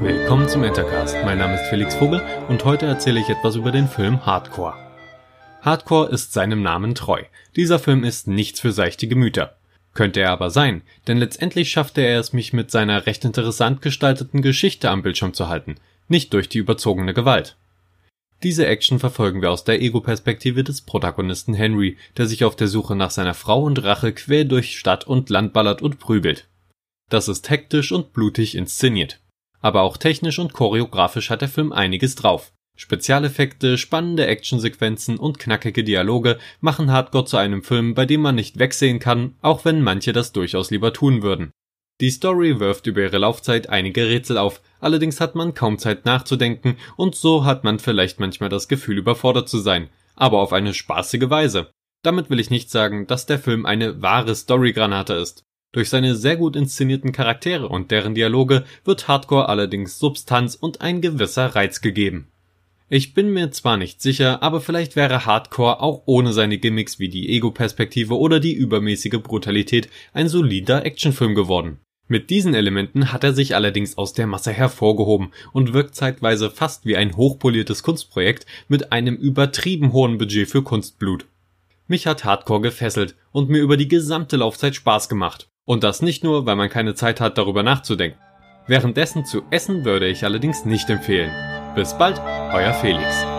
Willkommen zum Entercast. Mein Name ist Felix Vogel und heute erzähle ich etwas über den Film Hardcore. Hardcore ist seinem Namen treu. Dieser Film ist nichts für seichte Gemüter. Könnte er aber sein, denn letztendlich schaffte er es mich mit seiner recht interessant gestalteten Geschichte am Bildschirm zu halten, nicht durch die überzogene Gewalt. Diese Action verfolgen wir aus der Ego-Perspektive des Protagonisten Henry, der sich auf der Suche nach seiner Frau und Rache quer durch Stadt und Land ballert und prügelt. Das ist hektisch und blutig inszeniert. Aber auch technisch und choreografisch hat der Film einiges drauf. Spezialeffekte, spannende Actionsequenzen und knackige Dialoge machen Hardcore zu einem Film, bei dem man nicht wegsehen kann, auch wenn manche das durchaus lieber tun würden. Die Story wirft über ihre Laufzeit einige Rätsel auf, allerdings hat man kaum Zeit nachzudenken und so hat man vielleicht manchmal das Gefühl überfordert zu sein, aber auf eine spaßige Weise. Damit will ich nicht sagen, dass der Film eine wahre Storygranate ist. Durch seine sehr gut inszenierten Charaktere und deren Dialoge wird Hardcore allerdings Substanz und ein gewisser Reiz gegeben. Ich bin mir zwar nicht sicher, aber vielleicht wäre Hardcore auch ohne seine Gimmicks wie die Ego-Perspektive oder die übermäßige Brutalität ein solider Actionfilm geworden. Mit diesen Elementen hat er sich allerdings aus der Masse hervorgehoben und wirkt zeitweise fast wie ein hochpoliertes Kunstprojekt mit einem übertrieben hohen Budget für Kunstblut. Mich hat Hardcore gefesselt und mir über die gesamte Laufzeit Spaß gemacht. Und das nicht nur, weil man keine Zeit hat, darüber nachzudenken. Währenddessen zu essen würde ich allerdings nicht empfehlen. Bis bald, euer Felix.